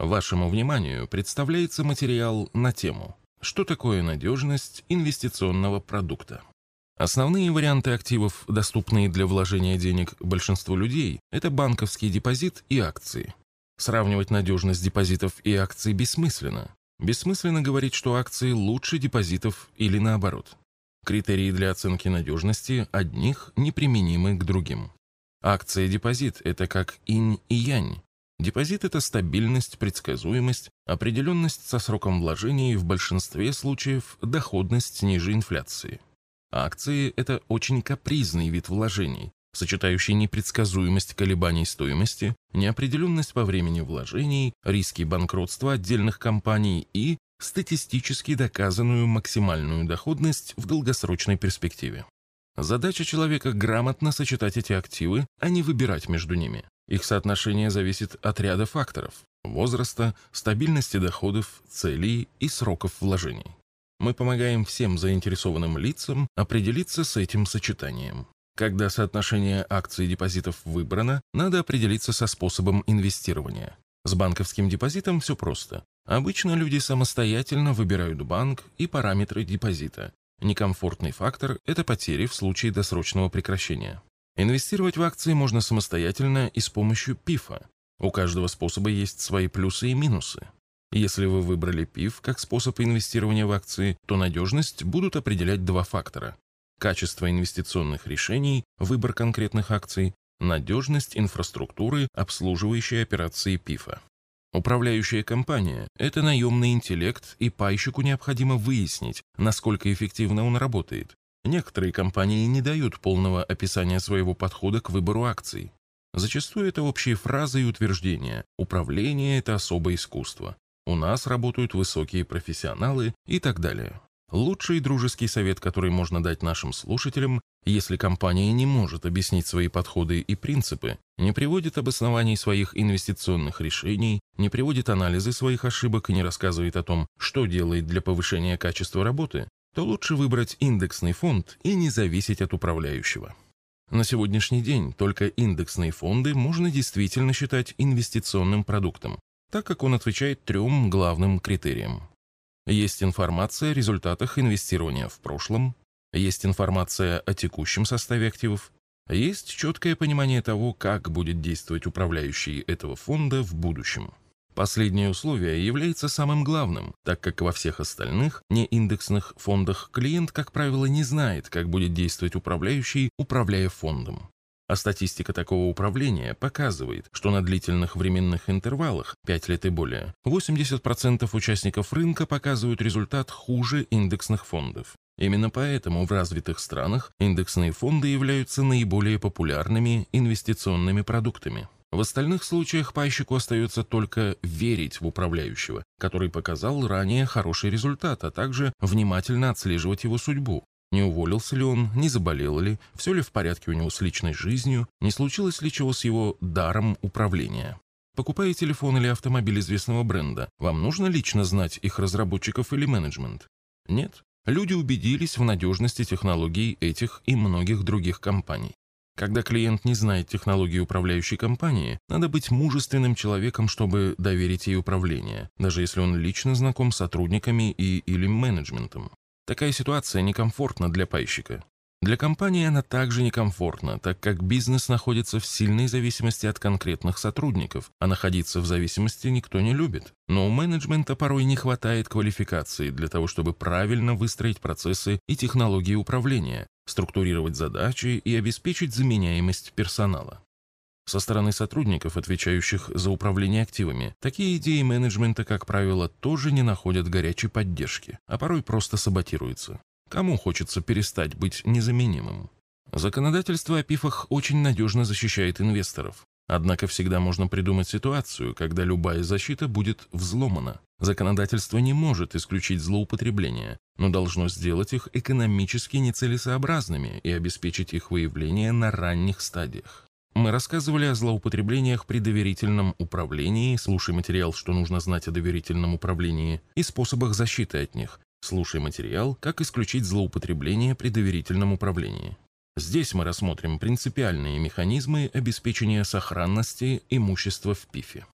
Вашему вниманию представляется материал на тему «Что такое надежность инвестиционного продукта?». Основные варианты активов, доступные для вложения денег большинству людей, это банковский депозит и акции. Сравнивать надежность депозитов и акций бессмысленно. Бессмысленно говорить, что акции лучше депозитов или наоборот. Критерии для оценки надежности одних неприменимы к другим. Акция и депозит – это как инь и янь. Депозит – это стабильность, предсказуемость, определенность со сроком вложения и в большинстве случаев доходность ниже инфляции. Акции – это очень капризный вид вложений, сочетающий непредсказуемость колебаний стоимости, неопределенность по времени вложений, риски банкротства отдельных компаний и статистически доказанную максимальную доходность в долгосрочной перспективе. Задача человека грамотно сочетать эти активы, а не выбирать между ними. Их соотношение зависит от ряда факторов – возраста, стабильности доходов, целей и сроков вложений. Мы помогаем всем заинтересованным лицам определиться с этим сочетанием. Когда соотношение акций и депозитов выбрано, надо определиться со способом инвестирования. С банковским депозитом все просто. Обычно люди самостоятельно выбирают банк и параметры депозита. Некомфортный фактор – это потери в случае досрочного прекращения. Инвестировать в акции можно самостоятельно и с помощью ПИФа. У каждого способа есть свои плюсы и минусы. Если вы выбрали ПИФ как способ инвестирования в акции, то надежность будут определять два фактора. Качество инвестиционных решений, выбор конкретных акций, надежность инфраструктуры, обслуживающей операции ПИФа. Управляющая компания – это наемный интеллект, и пайщику необходимо выяснить, насколько эффективно он работает. Некоторые компании не дают полного описания своего подхода к выбору акций. Зачастую это общие фразы и утверждения. Управление – это особое искусство. У нас работают высокие профессионалы и так далее. Лучший дружеский совет, который можно дать нашим слушателям, если компания не может объяснить свои подходы и принципы, не приводит обоснований своих инвестиционных решений, не приводит анализы своих ошибок и не рассказывает о том, что делает для повышения качества работы, то лучше выбрать индексный фонд и не зависеть от управляющего. На сегодняшний день только индексные фонды можно действительно считать инвестиционным продуктом, так как он отвечает трем главным критериям. Есть информация о результатах инвестирования в прошлом, есть информация о текущем составе активов, есть четкое понимание того, как будет действовать управляющий этого фонда в будущем. Последнее условие является самым главным, так как во всех остальных неиндексных фондах клиент, как правило, не знает, как будет действовать управляющий, управляя фондом. А статистика такого управления показывает, что на длительных временных интервалах, 5 лет и более, 80% участников рынка показывают результат хуже индексных фондов. Именно поэтому в развитых странах индексные фонды являются наиболее популярными инвестиционными продуктами. В остальных случаях пайщику остается только верить в управляющего, который показал ранее хороший результат, а также внимательно отслеживать его судьбу, не уволился ли он, не заболел ли, все ли в порядке у него с личной жизнью, не случилось ли чего с его даром управления. Покупая телефон или автомобиль известного бренда, вам нужно лично знать их разработчиков или менеджмент? Нет. Люди убедились в надежности технологий этих и многих других компаний. Когда клиент не знает технологии управляющей компании, надо быть мужественным человеком, чтобы доверить ей управление, даже если он лично знаком с сотрудниками и или менеджментом. Такая ситуация некомфортна для пайщика. Для компании она также некомфортна, так как бизнес находится в сильной зависимости от конкретных сотрудников, а находиться в зависимости никто не любит. Но у менеджмента порой не хватает квалификации для того, чтобы правильно выстроить процессы и технологии управления, структурировать задачи и обеспечить заменяемость персонала. Со стороны сотрудников, отвечающих за управление активами, такие идеи менеджмента, как правило, тоже не находят горячей поддержки, а порой просто саботируются. Кому хочется перестать быть незаменимым? Законодательство о ПИФах очень надежно защищает инвесторов. Однако всегда можно придумать ситуацию, когда любая защита будет взломана. Законодательство не может исключить злоупотребления, но должно сделать их экономически нецелесообразными и обеспечить их выявление на ранних стадиях. Мы рассказывали о злоупотреблениях при доверительном управлении, слушай материал «Что нужно знать о доверительном управлении» и способах защиты от них, слушай материал «Как исключить злоупотребление при доверительном управлении». Здесь мы рассмотрим принципиальные механизмы обеспечения сохранности имущества в ПИФе.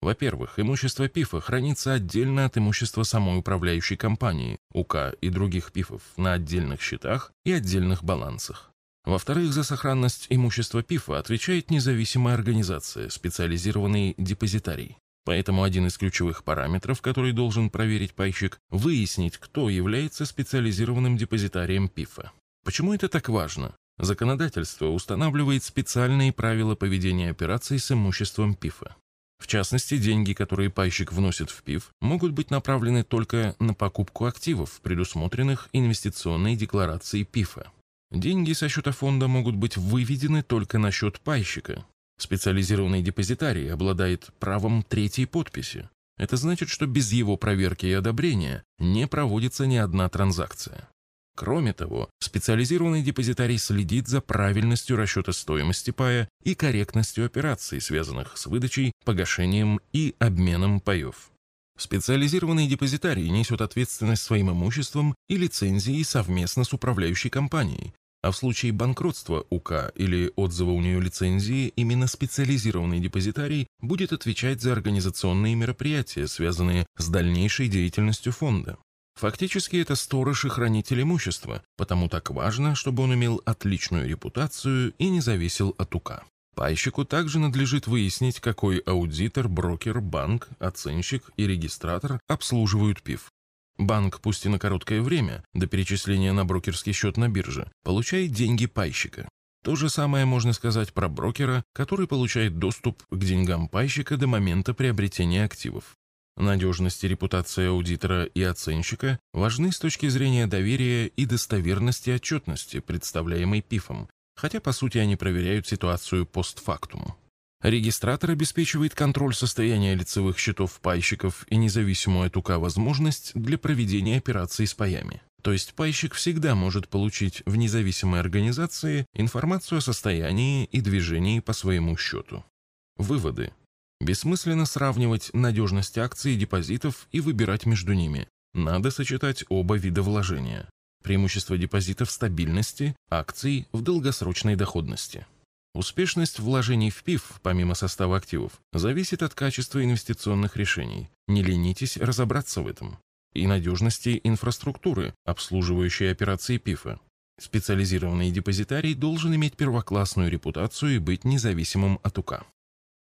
Во-первых, имущество ПИФа хранится отдельно от имущества самой управляющей компании, УК и других ПИФов на отдельных счетах и отдельных балансах. Во-вторых, за сохранность имущества ПИФа отвечает независимая организация, специализированный депозитарий. Поэтому один из ключевых параметров, который должен проверить пайщик, выяснить, кто является специализированным депозитарием ПИФа. Почему это так важно? Законодательство устанавливает специальные правила поведения операций с имуществом ПИФа. В частности, деньги, которые пайщик вносит в ПИФ, могут быть направлены только на покупку активов, предусмотренных инвестиционной декларацией ПИФа. Деньги со счета фонда могут быть выведены только на счет пайщика. Специализированный депозитарий обладает правом третьей подписи. Это значит, что без его проверки и одобрения не проводится ни одна транзакция. Кроме того, специализированный депозитарий следит за правильностью расчета стоимости пая и корректностью операций, связанных с выдачей, погашением и обменом паев. Специализированный депозитарий несет ответственность своим имуществом и лицензией совместно с управляющей компанией, а в случае банкротства УК или отзыва у нее лицензии, именно специализированный депозитарий будет отвечать за организационные мероприятия, связанные с дальнейшей деятельностью фонда. Фактически это сторож и хранитель имущества, потому так важно, чтобы он имел отличную репутацию и не зависел от УК. Пайщику также надлежит выяснить, какой аудитор, брокер, банк, оценщик и регистратор обслуживают ПИФ. Банк, пусть и на короткое время, до перечисления на брокерский счет на бирже, получает деньги пайщика. То же самое можно сказать про брокера, который получает доступ к деньгам пайщика до момента приобретения активов. Надежность и репутация аудитора и оценщика важны с точки зрения доверия и достоверности отчетности, представляемой ПИФом, хотя по сути они проверяют ситуацию постфактум. Регистратор обеспечивает контроль состояния лицевых счетов пайщиков и независимую от УК возможность для проведения операций с паями. То есть пайщик всегда может получить в независимой организации информацию о состоянии и движении по своему счету. Выводы. Бессмысленно сравнивать надежность акций и депозитов и выбирать между ними. Надо сочетать оба вида вложения. Преимущество депозита в стабильности, акций в долгосрочной доходности. Успешность вложений в ПИФ, помимо состава активов, зависит от качества инвестиционных решений. Не ленитесь разобраться в этом. И надежности инфраструктуры, обслуживающей операции ПИФа. Специализированный депозитарий должен иметь первоклассную репутацию и быть независимым от УК.